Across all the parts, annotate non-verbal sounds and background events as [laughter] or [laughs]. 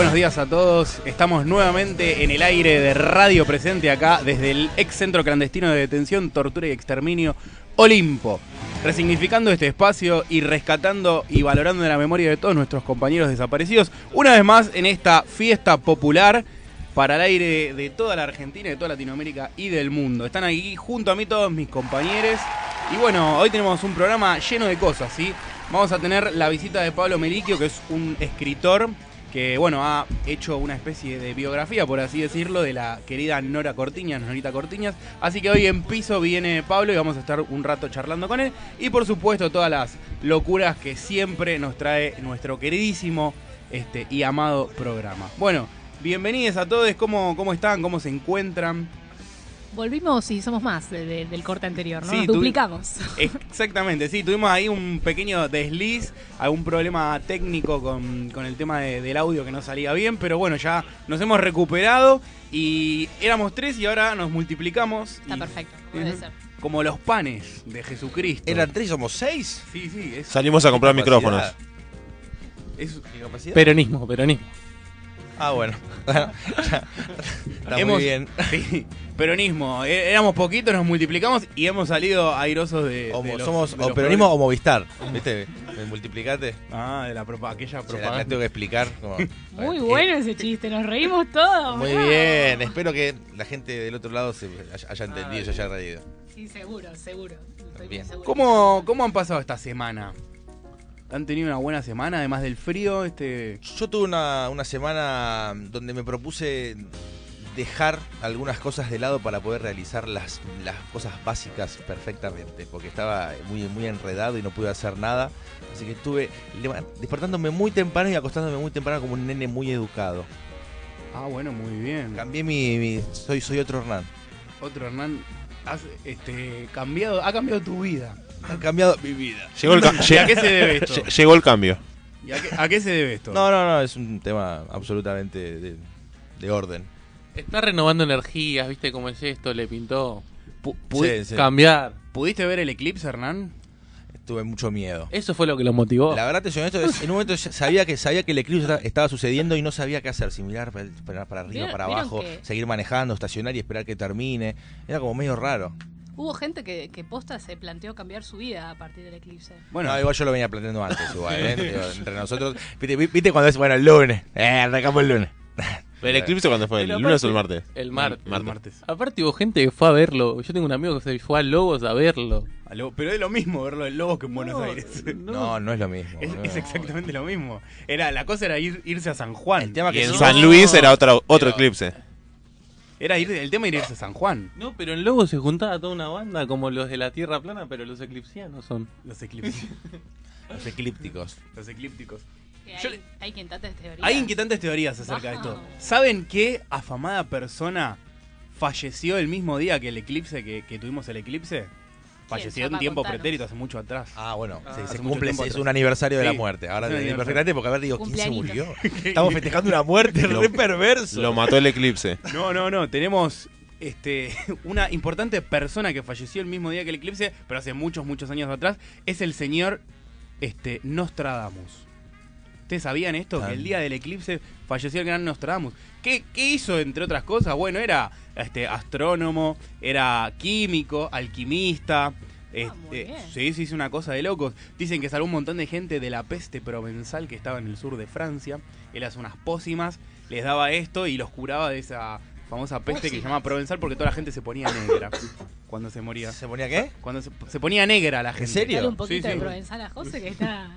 buenos días a todos. Estamos nuevamente en el aire de Radio Presente acá desde el ex centro clandestino de detención, tortura y exterminio Olimpo. Resignificando este espacio y rescatando y valorando la memoria de todos nuestros compañeros desaparecidos. Una vez más en esta fiesta popular para el aire de toda la Argentina, de toda Latinoamérica y del mundo. Están aquí junto a mí todos mis compañeros. Y bueno, hoy tenemos un programa lleno de cosas, ¿sí? Vamos a tener la visita de Pablo Meliquio, que es un escritor que bueno, ha hecho una especie de biografía, por así decirlo, de la querida Nora Cortiñas, Norita Cortiñas. Así que hoy en piso viene Pablo y vamos a estar un rato charlando con él. Y por supuesto todas las locuras que siempre nos trae nuestro queridísimo este, y amado programa. Bueno, bienvenidos a todos, ¿cómo, cómo están? ¿Cómo se encuentran? Volvimos y somos más de- de- del corte anterior, ¿no? Sí, Nos duplicamos. Exactamente, sí, tuvimos ahí un pequeño desliz, algún problema técnico con, con el tema de- del audio que no salía bien, pero bueno, ya nos hemos recuperado y éramos tres y ahora nos multiplicamos. Está y- perfecto, puede ser. Como los panes de Jesucristo. ¿Eran tres y somos seis? Sí, sí, es, Salimos a comprar Capacidad. micrófonos. es- ¿Qué capacidad? Peronismo, peronismo. Ah, bueno. Ya. [laughs] Está hemos- muy bien. [laughs] Sí, peronismo. E- Éramos poquitos, nos multiplicamos y hemos salido airosos de. Homo- de los- somos de o peronismo o Movistar. ¿Viste? Me multiplicate. Ah, de la propa- aquella Se la, propaganda. tengo que explicar. como- [laughs] Muy Eh, bueno ese chiste, nos reímos todos. Muy bravo. bien. Espero que la gente del otro lado se haya, haya entendido y se haya reído. Sí, seguro, seguro. Estoy Bien. segura. ¿Cómo, ¿Cómo han pasado esta semana? ¿Han tenido una buena semana además del frío? Este... Yo tuve una, una semana donde me propuse dejar algunas cosas de lado para poder realizar las, las cosas básicas perfectamente, porque estaba muy, muy enredado y no pude hacer nada. Así que estuve despertándome muy temprano y acostándome muy temprano como un nene muy educado. Ah, bueno, muy bien. Cambié mi... mi- soy, soy otro Hernán. Otro Hernán, has este, cambiado, ha cambiado tu vida. Ha cambiado mi vida. Llegó el, ¿Y a qué se debe esto? lle- [laughs] llegó el cambio. ¿Y a, qué, a qué se debe esto? No, no, no, es un tema absolutamente de, de orden. Está renovando energías, ¿viste cómo es esto? Le pintó Pu- pudi- Sí, sí. cambiar. ¿Pudiste ver el eclipse, Hernán? Tuve mucho miedo. Eso fue lo que lo motivó. La verdad te soy honesto, es- en un momento sabía que sabía que el eclipse esta- estaba sucediendo y no sabía qué hacer, si mirar para, para- arriba, ¿Vieron- para abajo, que- seguir manejando, estacionar y esperar que termine. Era como medio raro. Hubo gente que, que posta se planteó cambiar su vida a partir del eclipse. Bueno, no, igual yo lo venía planteando antes, igual, ¿eh? [laughs] Digo, entre nosotros. ¿Viste, viste cuando es, bueno, el lunes? Eh, arrancamos el lunes. [laughs] ¿El eclipse cuándo fue? ¿El lunes o el martes? El martes. el martes. Aparte hubo gente que fue a verlo. Yo tengo un amigo que se fue a Lobos a verlo. Pero es lo mismo verlo en Lobos que en Buenos No, Aires. No, no es lo mismo. Es, no. es exactamente lo mismo. Era, la cosa era ir, irse a San Juan. El tema Y que en San Luis era otro, otro Pero- eclipse. Era ir, el tema era irse a San Juan. No, pero en Lobos se juntaba toda una banda como los de la Tierra Plana, pero los eclipsianos son. Los eclipses. [laughs] Los eclípticos. los eclípticos. Yo hay, le- hay quintantes teorías. Hay inquietantes teorías acerca de esto. ¿Saben qué afamada persona falleció el mismo día que el eclipse, que, que tuvimos el eclipse? Falleció en tiempo contanos. pretérito, hace mucho atrás. Ah, bueno, Ah, se- cumple, es atrás. un aniversario de la Sí, muerte. Ahora de aniversario. perfectamente porque a ver, digo, ¿quién se murió? [laughs] Estamos festejando una muerte [laughs] Lo- re perverso. Lo mató el eclipse. [laughs] No, no, no. Tenemos este, una importante persona que falleció el mismo día que el eclipse, pero hace muchos, muchos años atrás. Es el señor este, Nostradamus. ¿Ustedes sabían esto? Ah. Que el día del eclipse falleció el gran Nostradamus. ¿Qué, qué hizo, entre otras cosas? Bueno, era este, astrónomo, era químico, alquimista. muy este, bien. sí, sí, es una cosa de locos. Dicen que salvó un montón de gente de la peste provenzal que estaba en el sur de Francia. Él hacía unas pócimas, les daba esto y los curaba de esa famosa peste que se llama provenzal porque toda la gente se ponía negra cuando se moría. ¿Se ponía qué? Cuando se, se ponía negra la gente. serio? Dale un poquito Sí, sí. de provenzal a José que está...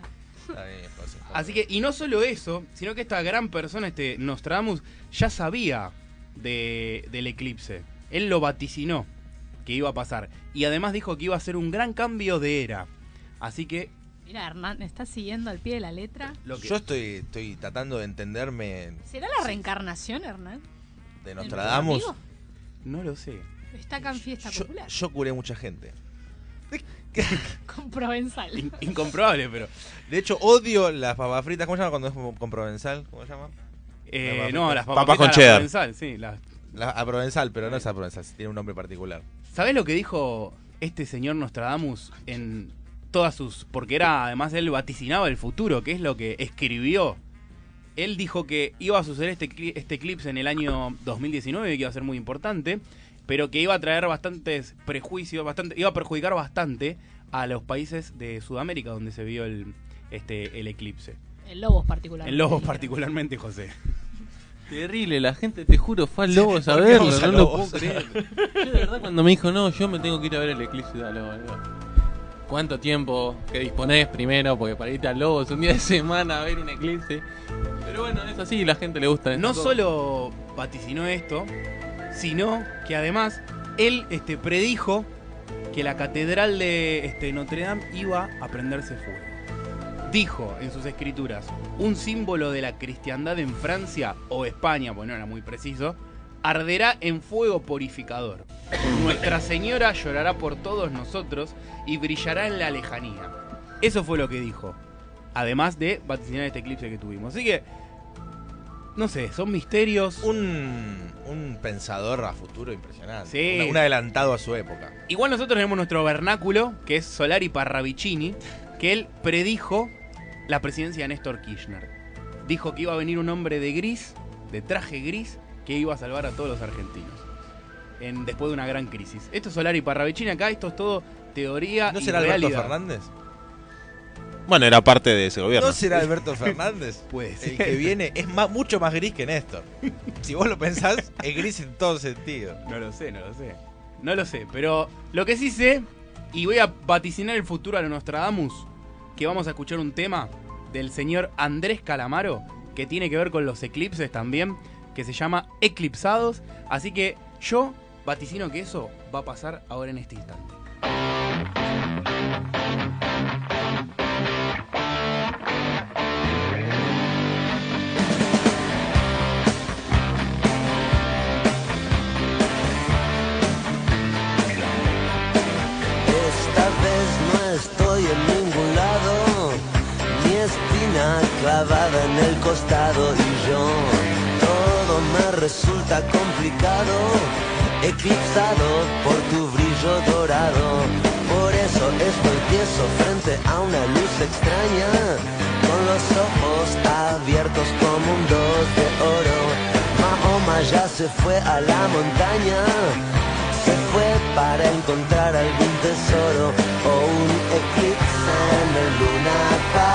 Está bien, José. Así que, y no solo eso, sino que esta gran persona, este Nostradamus, ya sabía de, del eclipse. Él lo vaticinó que iba a pasar. Y además dijo que iba a ser un gran cambio de era. Así que, Mira, Hernán, ¿estás siguiendo al pie de la letra? lo que... Yo estoy, estoy tratando de entenderme ¿Será la reencarnación, Hernán? de ¿Del Nostradamus. No lo sé. Está acá en fiesta Yo, popular. yo curé mucha gente. [laughs] Con provenzal. In- incomprobable, pero... De hecho, odio las papas fritas. ¿Cómo se llama cuando es con provenzal? ¿Cómo se llama? Eh, no, fritas. las Papas papas con fritas, cheddar. provenzal, sí, las- La- a provenzal, pero no es a provenzal, tiene un nombre particular. ¿Sabés lo que dijo este señor Nostradamus en todas sus... Porque era, además, él vaticinaba el futuro, que es lo que escribió él dijo que iba a suceder este, este eclipse en el año 2019, que iba a ser muy importante, pero que iba a traer bastantes prejuicios, bastante, iba a perjudicar bastante a los países de Sudamérica donde se vio el, este, el eclipse. En Lobos particularmente. En Lobos particularmente, José. Terrible, la gente, te juro, fue al Lobos a ¿por qué verlo, vamos a no lo Lobos? puedo creer. Yo de verdad cuando me dijo, no, yo me tengo que ir a ver el eclipse, dale, boludo. ¿Cuánto tiempo que disponés primero? Porque para irte al Lobos un día de semana a ver un eclipse. Pero bueno, es así, la gente le gusta. No cosas. solo vaticinó esto, sino que además él este, predijo que la catedral de este, Notre Dame iba a prenderse fuego. Dijo en sus escrituras, un símbolo de la cristiandad en Francia o España, pues no era muy preciso, arderá en fuego purificador. Nuestra Señora llorará por todos nosotros y brillará en la lejanía. Eso fue lo que dijo. Además de vaticinar este eclipse que tuvimos. Así que, no sé, son misterios. Un pensador a futuro impresionante. Sí. Una- un adelantado a su época. Igual nosotros tenemos nuestro vernáculo, que es Solari Parravicini, que él predijo la presidencia de Néstor Kirchner. Dijo que iba a venir un hombre de gris, de traje gris, que iba a salvar a todos los argentinos. En, después de una gran crisis. Esto es Solari Parravicini acá, esto es todo teoría ¿No y será Alberto realidad. Fernández? Bueno, era parte de ese gobierno. ¿No será Alberto Fernández? Puede ser. El que viene es más, mucho más gris que Néstor. Si vos lo pensás, es gris en todo sentido. No lo sé, no lo sé. No lo sé, pero lo que sí sé, y voy a vaticinar el futuro a lo Nostradamus, que vamos a escuchar un tema del señor Andrés Calamaro, que tiene que ver con los eclipses también, que se llama Eclipsados. Así que yo vaticino que eso va a pasar ahora en este instante. Clavada en el costado y yo todo me resulta complicado, eclipsado por tu brillo dorado. Por eso estoy tieso frente a una luz extraña, con los ojos abiertos como un dos de oro. Mahoma ya se fue a la montaña se fue para encontrar algún tesoro o un eclipse en el Luna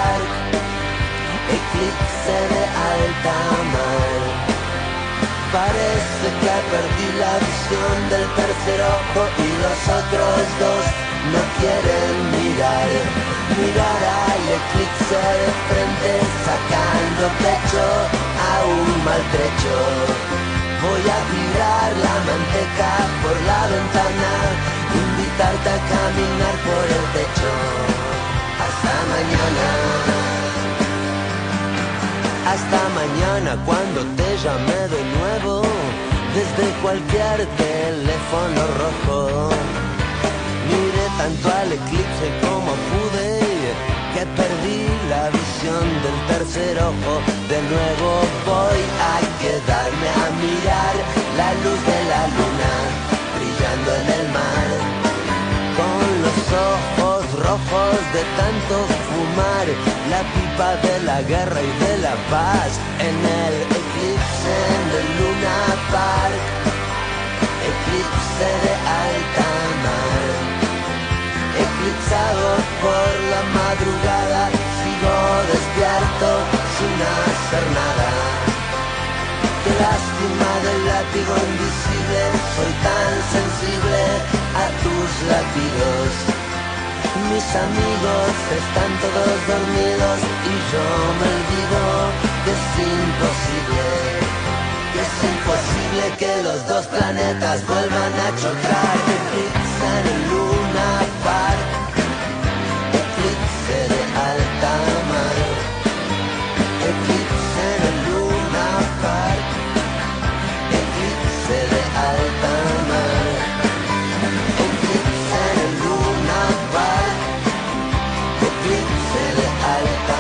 la visión del tercer ojo y los otros dos no quieren mirar, mirar al eclipse de frente sacando pecho a un maltrecho. Voy a tirar la manteca por la ventana, invitarte a caminar por el techo. Hasta mañana. Hasta mañana cuando te llame de nuevo desde cualquier teléfono rojo. Miré tanto al eclipse como pude que perdí la visión del tercer ojo. De nuevo voy a quedarme a mirar la luz de la luna brillando en el mar. Con los ojos rojos de tanto fumar la pipa de la guerra y de la paz en el eclipse del Luna Park. Eclipse de alta mar eclipsado por la madrugada, sigo despierto sin hacer nada. Qué lástima del látigo invisible, soy tan sensible a tus latidos. Mis amigos están todos dormidos y yo me olvido que es imposible. Que es imposible que los dos planetas vuelvan a chocar. Dísele al